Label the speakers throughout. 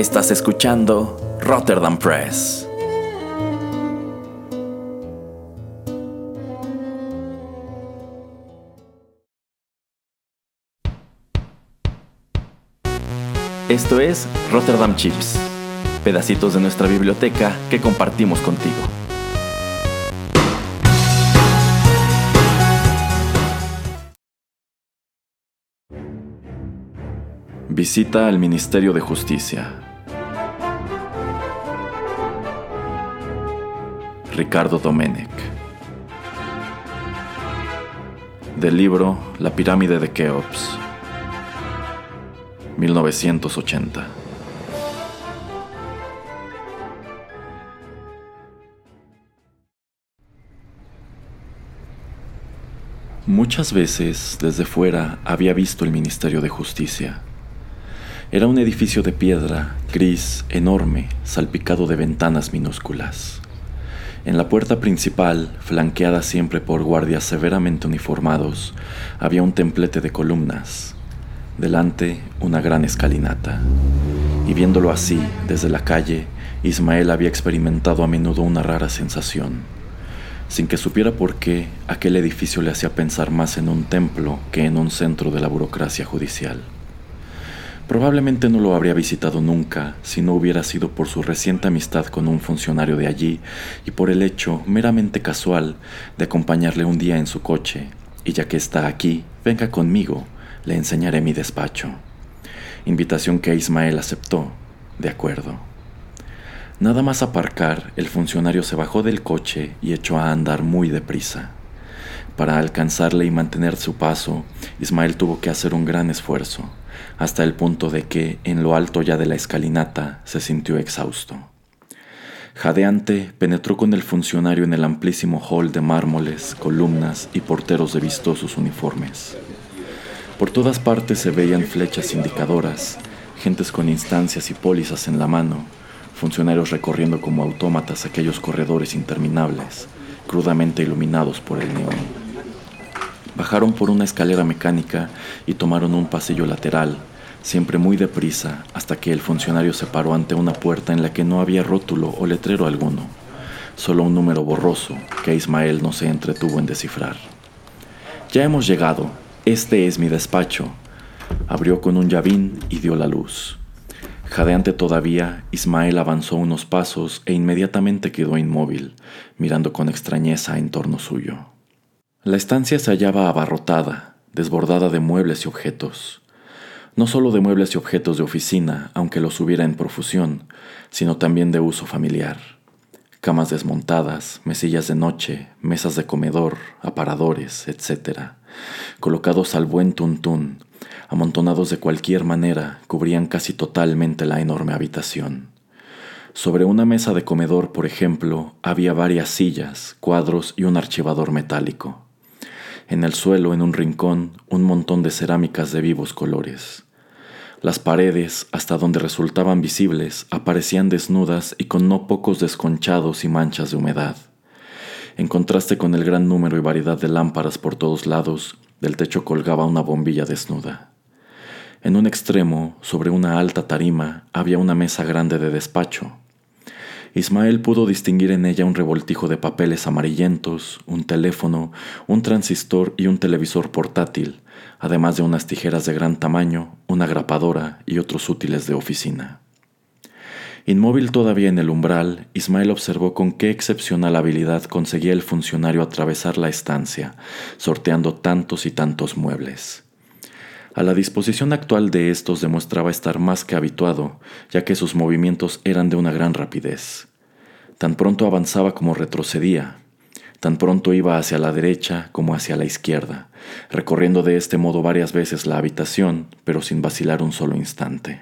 Speaker 1: Estás escuchando Rotterdam Press. Esto es Rotterdam Chips, pedacitos de nuestra biblioteca que compartimos contigo. Visita al Ministerio de Justicia. Ricardo Domenech. Del libro La pirámide de Keops. 1980. Muchas veces desde fuera había visto el Ministerio de Justicia. Era un edificio de piedra, gris, enorme, salpicado de ventanas minúsculas. En la puerta principal, flanqueada siempre por guardias severamente uniformados, había un templete de columnas, Delante una gran escalinata. Y viéndolo así, desde la calle, Ismael había experimentado a menudo una rara sensación. Sin que supiera por qué, aquel edificio le hacía pensar más en un templo que en un centro de la burocracia judicial. Probablemente no lo habría visitado nunca si no hubiera sido por su reciente amistad con un funcionario de allí y por el hecho meramente casual de acompañarle un día en su coche, y ya que está aquí, venga conmigo, le enseñaré mi despacho. Invitación que Ismael aceptó, de acuerdo. Nada más aparcar, el funcionario se bajó del coche y echó a andar muy deprisa. Para alcanzarle y mantener su paso, Ismael tuvo que hacer un gran esfuerzo, hasta el punto de que, en lo alto ya de la escalinata, se sintió exhausto. Jadeante, penetró con el funcionario en el amplísimo hall de mármoles, columnas y porteros de vistosos uniformes. Por todas partes se veían flechas indicadoras, gentes con instancias y pólizas en la mano, funcionarios recorriendo como autómatas aquellos corredores interminables, crudamente iluminados por el neón. Bajaron por una escalera mecánica y tomaron un pasillo lateral, siempre muy deprisa, hasta que el funcionario se paró ante una puerta en la que no había rótulo o letrero alguno, solo un número borroso que Ismael no se entretuvo en descifrar. Ya hemos llegado, este es mi despacho. Abrió con un llavín y dio la luz. Jadeante todavía, Ismael avanzó unos pasos e inmediatamente quedó inmóvil, mirando con extrañeza en torno suyo. La estancia se hallaba abarrotada, desbordada de muebles y objetos. No solo de muebles y objetos de oficina, aunque los hubiera en profusión, sino también de uso familiar. Camas desmontadas, mesillas de noche, mesas de comedor, aparadores, etc colocados al buen tuntún, amontonados de cualquier manera, cubrían casi totalmente la enorme habitación. Sobre una mesa de comedor, por ejemplo, había varias sillas, cuadros y un archivador metálico. En el suelo, en un rincón, un montón de cerámicas de vivos colores. Las paredes, hasta donde resultaban visibles, aparecían desnudas y con no pocos desconchados y manchas de humedad. En contraste con el gran número y variedad de lámparas por todos lados, del techo colgaba una bombilla desnuda. En un extremo, sobre una alta tarima, había una mesa grande de despacho. Ismael pudo distinguir en ella un revoltijo de papeles amarillentos, un teléfono, un transistor y un televisor portátil, además de unas tijeras de gran tamaño, una grapadora y otros útiles de oficina. Inmóvil todavía en el umbral, Ismael observó con qué excepcional habilidad conseguía el funcionario atravesar la estancia, sorteando tantos y tantos muebles. A la disposición actual de estos demostraba estar más que habituado, ya que sus movimientos eran de una gran rapidez. Tan pronto avanzaba como retrocedía, tan pronto iba hacia la derecha como hacia la izquierda, recorriendo de este modo varias veces la habitación, pero sin vacilar un solo instante.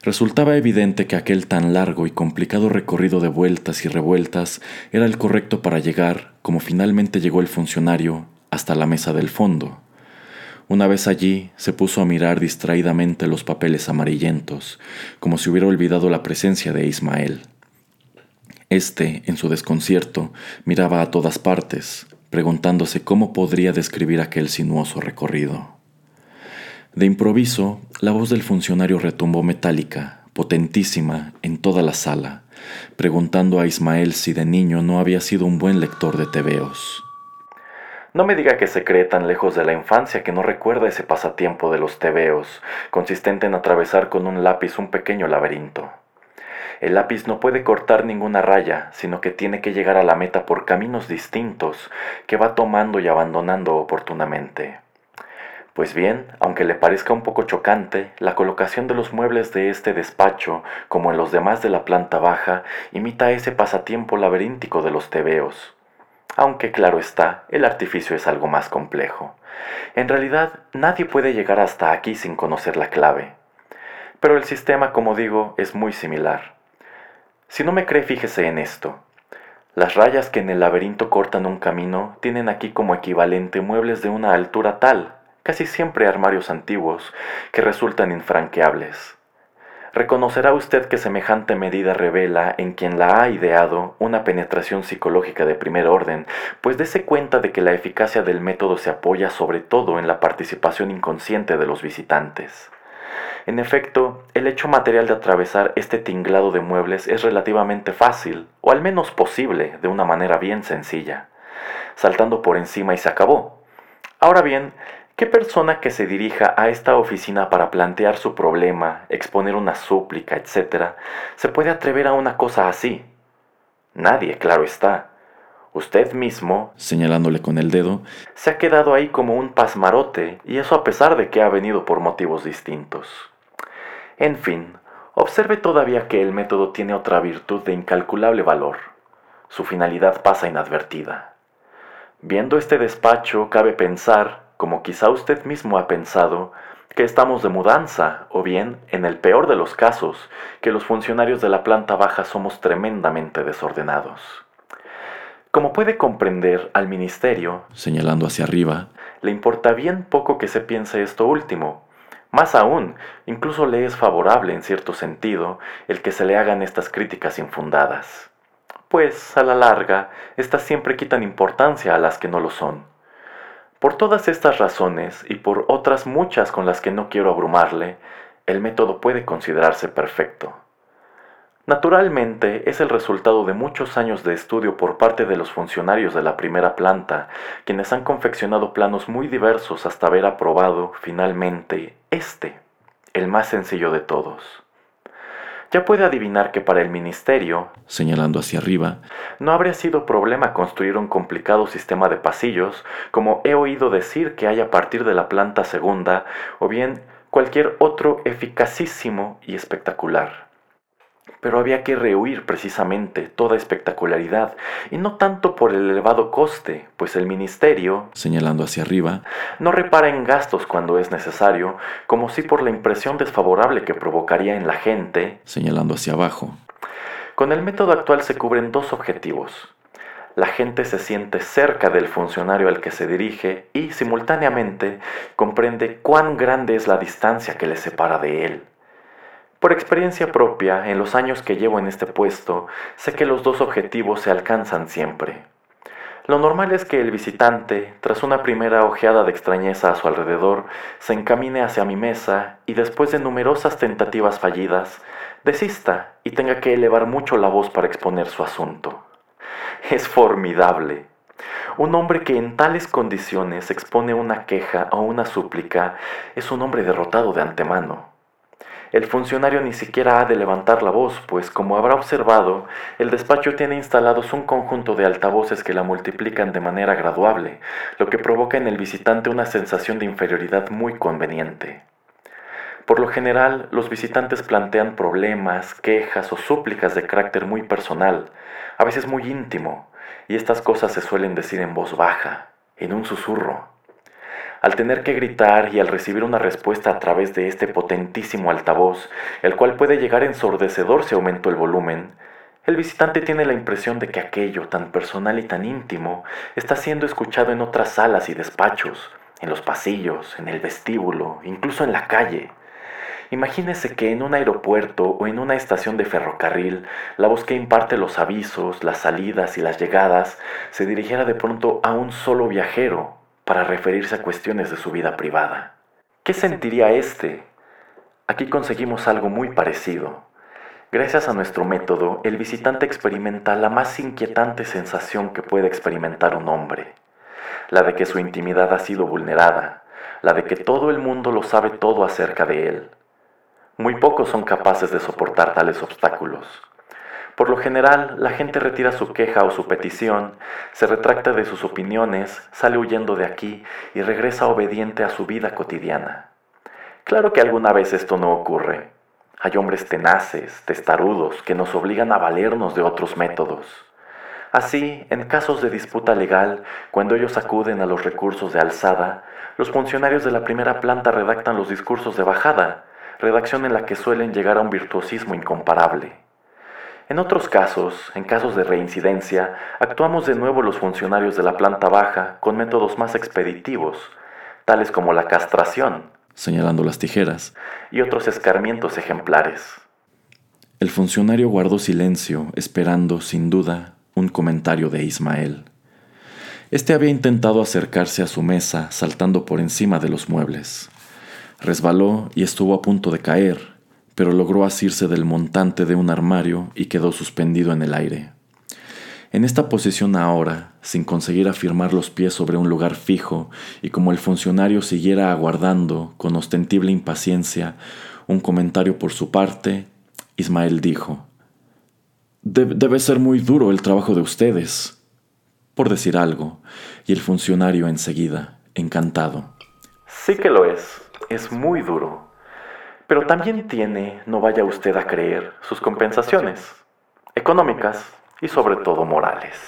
Speaker 1: Resultaba evidente que aquel tan largo y complicado recorrido de vueltas y revueltas era el correcto para llegar, como finalmente llegó el funcionario, hasta la mesa del fondo. Una vez allí, se puso a mirar distraídamente los papeles amarillentos, como si hubiera olvidado la presencia de Ismael. Este, en su desconcierto, miraba a todas partes, preguntándose cómo podría describir aquel sinuoso recorrido. De improviso, la voz del funcionario retumbó metálica, potentísima, en toda la sala, preguntando a Ismael si de niño no había sido un buen lector de tebeos.
Speaker 2: No me diga que se cree tan lejos de la infancia que no recuerda ese pasatiempo de los tebeos, consistente en atravesar con un lápiz un pequeño laberinto. El lápiz no puede cortar ninguna raya, sino que tiene que llegar a la meta por caminos distintos que va tomando y abandonando oportunamente. Pues bien, aunque le parezca un poco chocante, la colocación de los muebles de este despacho, como en los demás de la planta baja, imita ese pasatiempo laberíntico de los tebeos. Aunque claro está, el artificio es algo más complejo. En realidad, nadie puede llegar hasta aquí sin conocer la clave. Pero el sistema, como digo, es muy similar. Si no me cree, fíjese en esto. Las rayas que en el laberinto cortan un camino tienen aquí como equivalente muebles de una altura tal, casi siempre armarios antiguos, que resultan infranqueables. Reconocerá usted que semejante medida revela en quien la ha ideado una penetración psicológica de primer orden, pues dése cuenta de que la eficacia del método se apoya sobre todo en la participación inconsciente de los visitantes. En efecto, el hecho material de atravesar este tinglado de muebles es relativamente fácil, o al menos posible, de una manera bien sencilla, saltando por encima y se acabó. Ahora bien, ¿qué persona que se dirija a esta oficina para plantear su problema, exponer una súplica, etc., se puede atrever a una cosa así? Nadie, claro está. Usted mismo,
Speaker 1: señalándole con el dedo,
Speaker 2: se ha quedado ahí como un pasmarote, y eso a pesar de que ha venido por motivos distintos. En fin, observe todavía que el método tiene otra virtud de incalculable valor. Su finalidad pasa inadvertida. Viendo este despacho, cabe pensar, como quizá usted mismo ha pensado, que estamos de mudanza, o bien, en el peor de los casos, que los funcionarios de la planta baja somos tremendamente desordenados. Como puede comprender, al ministerio,
Speaker 1: señalando hacia arriba,
Speaker 2: le importa bien poco que se piense esto último, más aún, incluso le es favorable en cierto sentido el que se le hagan estas críticas infundadas. Pues, a la larga, éstas siempre quitan importancia a las que no lo son. Por todas estas razones y por otras muchas con las que no quiero abrumarle, el método puede considerarse perfecto. Naturalmente, es el resultado de muchos años de estudio por parte de los funcionarios de la primera planta, quienes han confeccionado planos muy diversos hasta haber aprobado, finalmente, este, el más sencillo de todos. Ya puede adivinar que para el ministerio,
Speaker 1: señalando hacia arriba,
Speaker 2: no habría sido problema construir un complicado sistema de pasillos, como he oído decir que hay a partir de la planta segunda, o bien cualquier otro eficacísimo y espectacular. Pero había que rehuir precisamente toda espectacularidad, y no tanto por el elevado coste, pues el ministerio,
Speaker 1: señalando hacia arriba,
Speaker 2: no repara en gastos cuando es necesario, como si por la impresión desfavorable que provocaría en la gente,
Speaker 1: señalando hacia abajo.
Speaker 2: Con el método actual se cubren dos objetivos. La gente se siente cerca del funcionario al que se dirige y, simultáneamente, comprende cuán grande es la distancia que le separa de él. Por experiencia propia, en los años que llevo en este puesto, sé que los dos objetivos se alcanzan siempre. Lo normal es que el visitante, tras una primera ojeada de extrañeza a su alrededor, se encamine hacia mi mesa y después de numerosas tentativas fallidas, desista y tenga que elevar mucho la voz para exponer su asunto. Es formidable. Un hombre que en tales condiciones expone una queja o una súplica es un hombre derrotado de antemano. El funcionario ni siquiera ha de levantar la voz, pues como habrá observado, el despacho tiene instalados un conjunto de altavoces que la multiplican de manera graduable, lo que provoca en el visitante una sensación de inferioridad muy conveniente. Por lo general, los visitantes plantean problemas, quejas o súplicas de carácter muy personal, a veces muy íntimo, y estas cosas se suelen decir en voz baja, en un susurro. Al tener que gritar y al recibir una respuesta a través de este potentísimo altavoz, el cual puede llegar ensordecedor si aumento el volumen, el visitante tiene la impresión de que aquello tan personal y tan íntimo está siendo escuchado en otras salas y despachos, en los pasillos, en el vestíbulo, incluso en la calle. Imagínese que en un aeropuerto o en una estación de ferrocarril, la voz que imparte los avisos, las salidas y las llegadas se dirigiera de pronto a un solo viajero, para referirse a cuestiones de su vida privada. ¿Qué sentiría éste? Aquí conseguimos algo muy parecido. Gracias a nuestro método, el visitante experimenta la más inquietante sensación que puede experimentar un hombre, la de que su intimidad ha sido vulnerada, la de que todo el mundo lo sabe todo acerca de él. Muy pocos son capaces de soportar tales obstáculos. Por lo general, la gente retira su queja o su petición, se retracta de sus opiniones, sale huyendo de aquí y regresa obediente a su vida cotidiana. Claro que alguna vez esto no ocurre. Hay hombres tenaces, testarudos, que nos obligan a valernos de otros métodos. Así, en casos de disputa legal, cuando ellos acuden a los recursos de alzada, los funcionarios de la primera planta redactan los discursos de bajada, redacción en la que suelen llegar a un virtuosismo incomparable. En otros casos, en casos de reincidencia, actuamos de nuevo los funcionarios de la planta baja con métodos más expeditivos, tales como la castración,
Speaker 1: señalando las tijeras,
Speaker 2: y otros escarmientos ejemplares.
Speaker 1: El funcionario guardó silencio, esperando, sin duda, un comentario de Ismael. Este había intentado acercarse a su mesa saltando por encima de los muebles. Resbaló y estuvo a punto de caer, pero logró asirse del montante de un armario y quedó suspendido en el aire. En esta posición ahora, sin conseguir afirmar los pies sobre un lugar fijo, y como el funcionario siguiera aguardando, con ostensible impaciencia, un comentario por su parte, Ismael dijo, Debe ser muy duro el trabajo de ustedes, por decir algo, y el funcionario enseguida, encantado.
Speaker 2: Sí que lo es, es muy duro pero también tiene, no vaya usted a creer, sus compensaciones, económicas y sobre todo morales.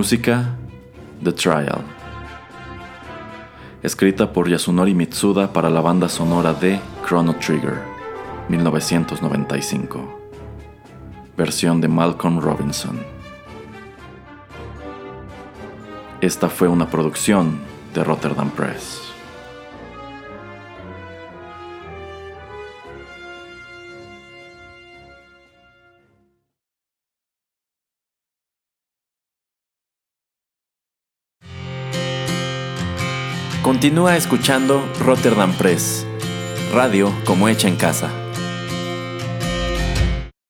Speaker 1: Música The Trial. Escrita por Yasunori Mitsuda para la banda sonora de Chrono Trigger, 1995. Versión de Malcolm Robinson. Esta fue una producción de Rotterdam Press. Continúa escuchando Rotterdam Press, radio como hecha en casa.